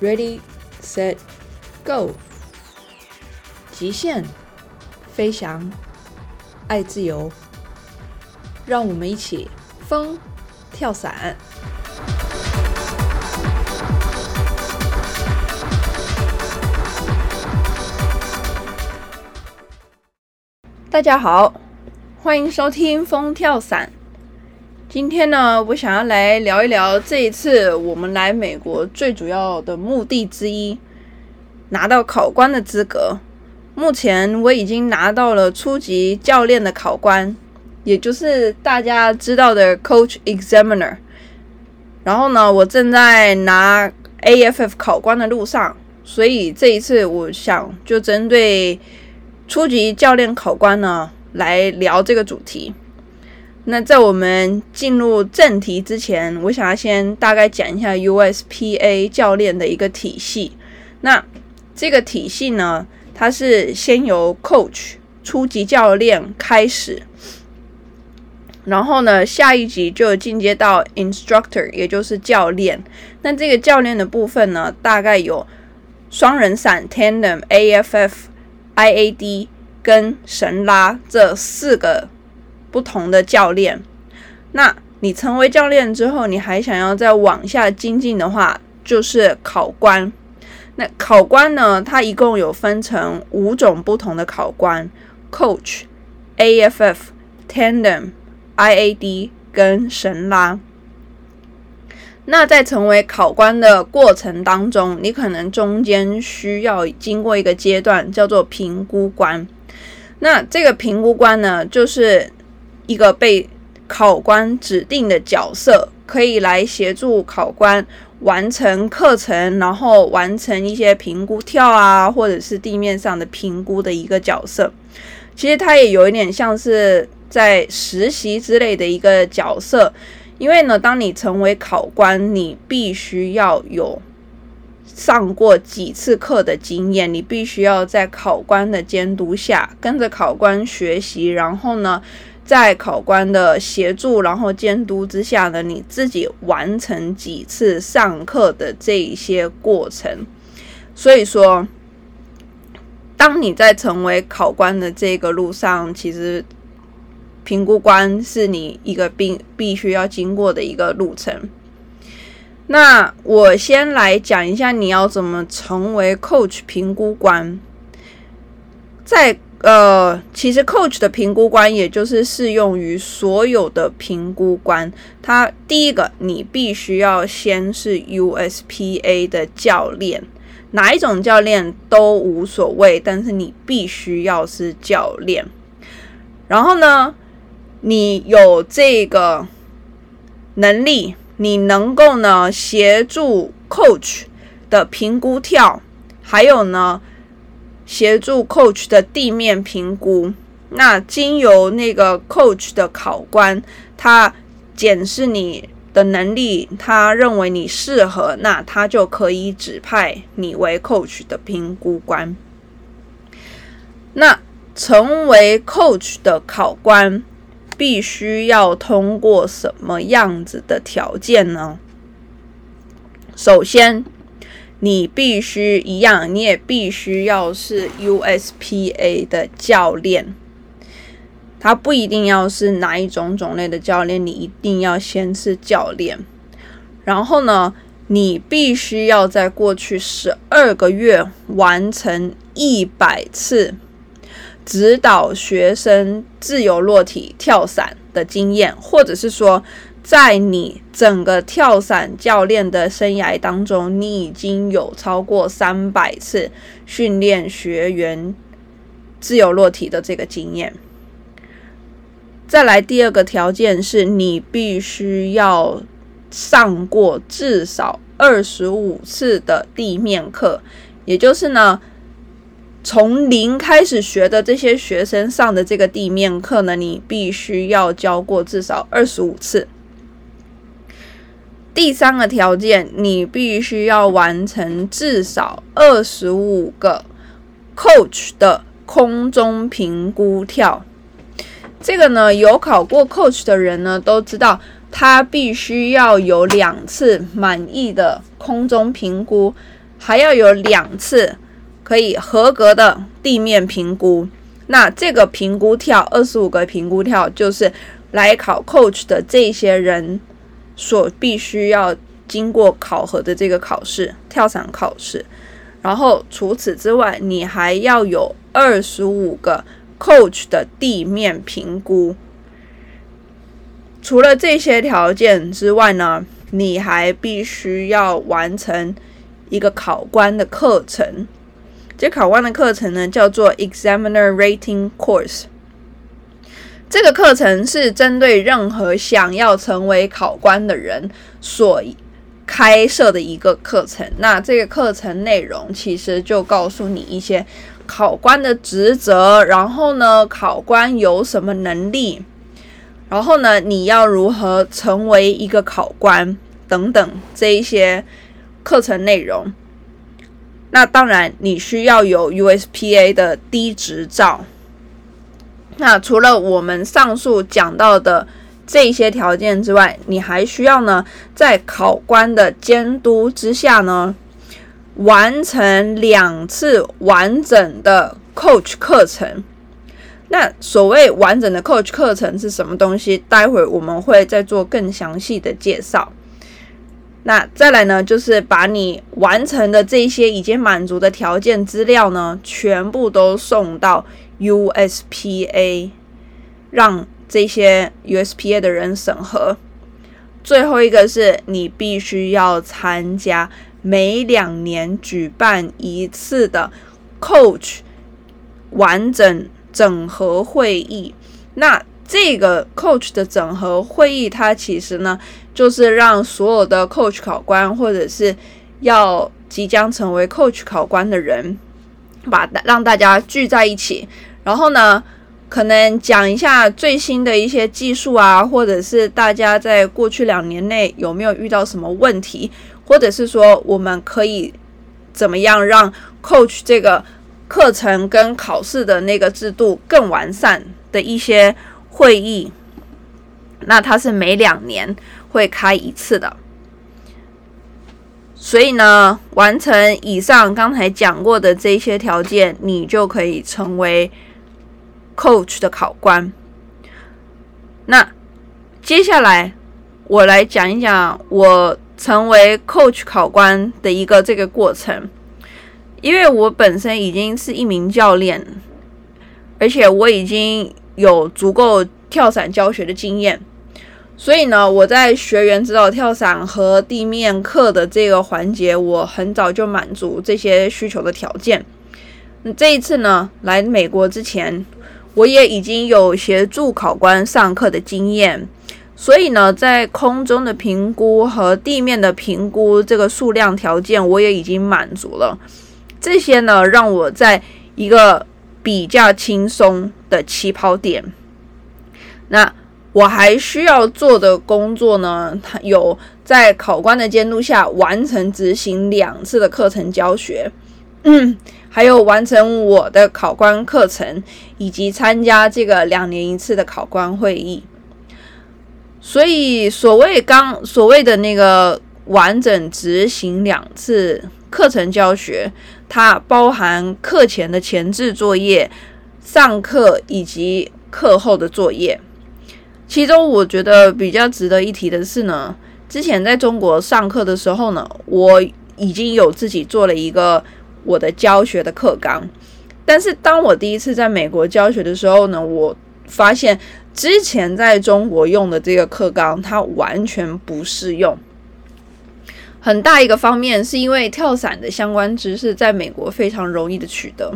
，Ready, set, go！极限飞翔，爱自由，让我们一起风跳伞。大家好，欢迎收听风跳伞。今天呢，我想要来聊一聊这一次我们来美国最主要的目的之一——拿到考官的资格。目前我已经拿到了初级教练的考官，也就是大家知道的 Coach Examiner。然后呢，我正在拿 AFF 考官的路上，所以这一次我想就针对初级教练考官呢来聊这个主题。那在我们进入正题之前，我想要先大概讲一下 USPA 教练的一个体系。那这个体系呢，它是先由 Coach 初级教练开始，然后呢，下一级就进阶到 Instructor，也就是教练。那这个教练的部分呢，大概有双人伞 Tandem、AFF、IAD 跟神拉这四个。不同的教练，那你成为教练之后，你还想要再往下精进的话，就是考官。那考官呢，它一共有分成五种不同的考官：Coach、AFF、Tandem、IAD 跟神拉。那在成为考官的过程当中，你可能中间需要经过一个阶段，叫做评估关。那这个评估关呢，就是一个被考官指定的角色，可以来协助考官完成课程，然后完成一些评估跳啊，或者是地面上的评估的一个角色。其实它也有一点像是在实习之类的一个角色，因为呢，当你成为考官，你必须要有上过几次课的经验，你必须要在考官的监督下跟着考官学习，然后呢。在考官的协助，然后监督之下呢，你自己完成几次上课的这一些过程。所以说，当你在成为考官的这个路上，其实评估官是你一个必必须要经过的一个路程。那我先来讲一下你要怎么成为 Coach 评估官，在。呃，其实 coach 的评估官也就是适用于所有的评估官。他第一个，你必须要先是 USPA 的教练，哪一种教练都无所谓，但是你必须要是教练。然后呢，你有这个能力，你能够呢协助 coach 的评估跳，还有呢。协助 coach 的地面评估，那经由那个 coach 的考官，他检视你的能力，他认为你适合，那他就可以指派你为 coach 的评估官。那成为 coach 的考官，必须要通过什么样子的条件呢？首先。你必须一样，你也必须要是 USPA 的教练。他不一定要是哪一种种类的教练，你一定要先是教练。然后呢，你必须要在过去十二个月完成一百次指导学生自由落体跳伞的经验，或者是说。在你整个跳伞教练的生涯当中，你已经有超过三百次训练学员自由落体的这个经验。再来第二个条件是你必须要上过至少二十五次的地面课，也就是呢，从零开始学的这些学生上的这个地面课呢，你必须要教过至少二十五次。第三个条件，你必须要完成至少二十五个 coach 的空中评估跳。这个呢，有考过 coach 的人呢都知道，他必须要有两次满意的空中评估，还要有两次可以合格的地面评估。那这个评估跳二十五个评估跳，就是来考 coach 的这些人所必须要经过考核的这个考试跳伞考试。然后除此之外，你还要有二十五个 coach 的地面评估。除了这些条件之外呢，你还必须要完成一个考官的课程。这考官的课程呢，叫做 Examiner Rating Course。这个课程是针对任何想要成为考官的人所开设的一个课程。那这个课程内容其实就告诉你一些考官的职责，然后呢，考官有什么能力，然后呢，你要如何成为一个考官等等这一些课程内容。那当然，你需要有 USPA 的低执照。那除了我们上述讲到的这些条件之外，你还需要呢，在考官的监督之下呢，完成两次完整的 Coach 课程。那所谓完整的 Coach 课程是什么东西？待会儿我们会再做更详细的介绍。那再来呢，就是把你完成的这些已经满足的条件资料呢，全部都送到 USPA，让这些 USPA 的人审核。最后一个是你必须要参加每两年举办一次的 Coach 完整整合会议。那这个 coach 的整合会议，它其实呢，就是让所有的 coach 考官或者是要即将成为 coach 考官的人，把让大家聚在一起，然后呢，可能讲一下最新的一些技术啊，或者是大家在过去两年内有没有遇到什么问题，或者是说我们可以怎么样让 coach 这个课程跟考试的那个制度更完善的一些。会议，那它是每两年会开一次的，所以呢，完成以上刚才讲过的这些条件，你就可以成为 coach 的考官。那接下来我来讲一讲我成为 coach 考官的一个这个过程，因为我本身已经是一名教练，而且我已经。有足够跳伞教学的经验，所以呢，我在学员指导跳伞和地面课的这个环节，我很早就满足这些需求的条件。这一次呢，来美国之前，我也已经有协助考官上课的经验，所以呢，在空中的评估和地面的评估这个数量条件，我也已经满足了。这些呢，让我在一个。比较轻松的起跑点。那我还需要做的工作呢？有在考官的监督下完成执行两次的课程教学，嗯，还有完成我的考官课程，以及参加这个两年一次的考官会议。所以，所谓刚所谓的那个完整执行两次课程教学。它包含课前的前置作业、上课以及课后的作业。其中，我觉得比较值得一提的是呢，之前在中国上课的时候呢，我已经有自己做了一个我的教学的课纲。但是，当我第一次在美国教学的时候呢，我发现之前在中国用的这个课纲，它完全不适用。很大一个方面是因为跳伞的相关知识在美国非常容易的取得，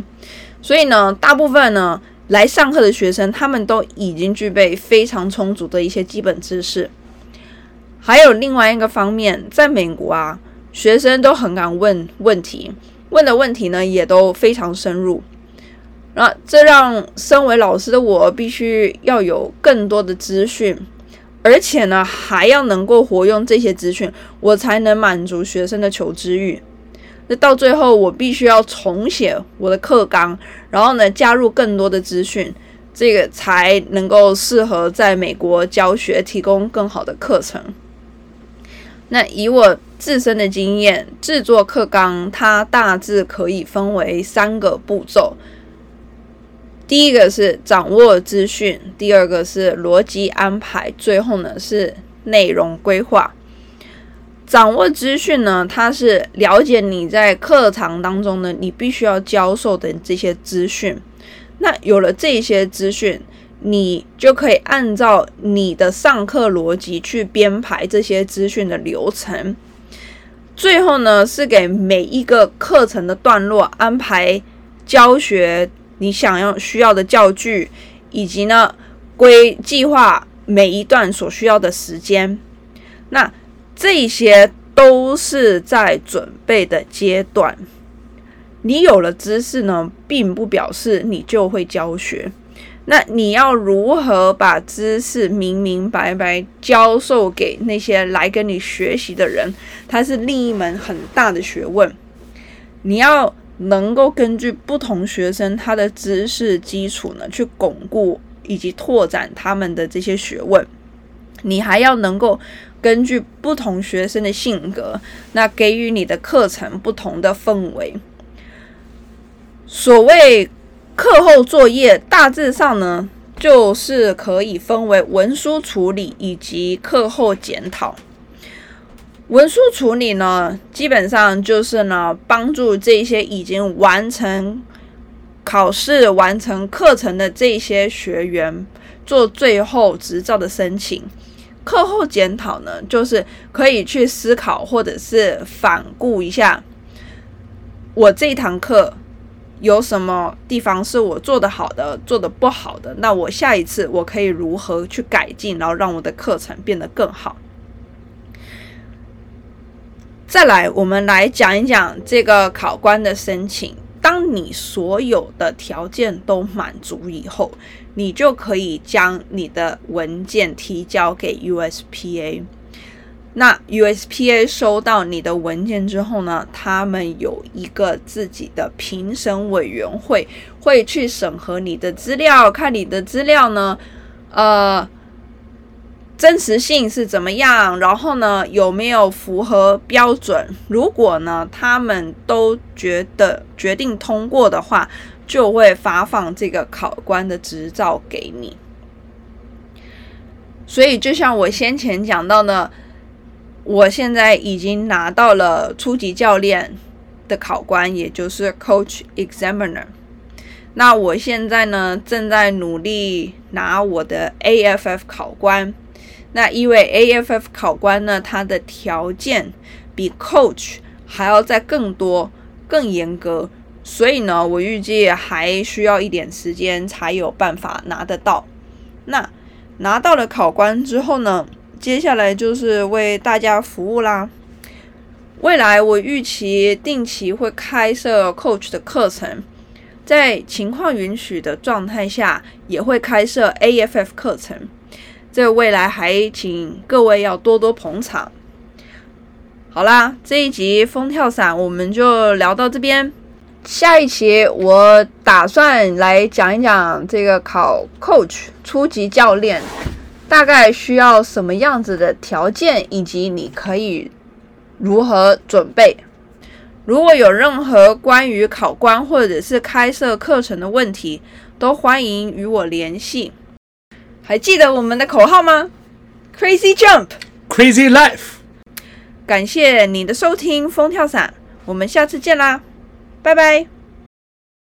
所以呢，大部分呢来上课的学生他们都已经具备非常充足的一些基本知识。还有另外一个方面，在美国啊，学生都很敢问问题，问的问题呢也都非常深入，那这让身为老师的我必须要有更多的资讯。而且呢，还要能够活用这些资讯，我才能满足学生的求知欲。那到最后，我必须要重写我的课纲，然后呢，加入更多的资讯，这个才能够适合在美国教学，提供更好的课程。那以我自身的经验，制作课纲它大致可以分为三个步骤。第一个是掌握资讯，第二个是逻辑安排，最后呢是内容规划。掌握资讯呢，它是了解你在课堂当中呢，你必须要教授的这些资讯。那有了这些资讯，你就可以按照你的上课逻辑去编排这些资讯的流程。最后呢，是给每一个课程的段落安排教学，你想要需要的教具，以及呢规计划每一段所需要的时间。那这些都是在准备的阶段。你有了知识呢，并不表示你就会教学。那你要如何把知识明明白白教授给那些来跟你学习的人，它是另一门很大的学问。你要能够根据不同学生他的知识基础呢，去巩固以及拓展他们的这些学问。你还要能够根据不同学生的性格，那给予你的课程不同的氛围。所谓课后作业，大致上呢，就是可以分为文书处理以及课后检讨。文书处理呢，基本上就是呢，帮助这些已经完成考试、完成课程的这些学员做最后执照的申请。课后检讨呢，就是可以去思考或者是反顾一下，我这堂课。有什么地方是我做的好的，做的不好的？那我下一次我可以如何去改进，然后让我的课程变得更好？再来，我们来讲一讲这个考官的申请。当你所有的条件都满足以后，你就可以将你的文件提交给 USPA。那 USPA 收到你的文件之后呢，他们有一个自己的评审委员会，会去审核你的资料，看你的资料呢，呃，真实性是怎么样，然后呢，有没有符合标准？如果呢，他们都觉得决定通过的话，就会发放这个考官的执照给你。所以，就像我先前讲到的。我现在已经拿到了初级教练的考官，也就是 Coach Examiner。那我现在呢，正在努力拿我的 AFF 考官。那因为 AFF 考官呢，他的条件比 Coach 还要再更多、更严格，所以呢，我预计还需要一点时间才有办法拿得到。那拿到了考官之后呢？接下来就是为大家服务啦。未来我预期定期会开设 Coach 的课程，在情况允许的状态下，也会开设 AFF 课程。这未来还请各位要多多捧场。好啦，这一集风跳伞我们就聊到这边。下一期我打算来讲一讲这个考 Coach 初级教练。大概需要什么样子的条件，以及你可以如何准备？如果有任何关于考官或者是开设课程的问题，都欢迎与我联系。还记得我们的口号吗？Crazy Jump，Crazy Life。感谢你的收听，风跳伞，我们下次见啦，拜拜。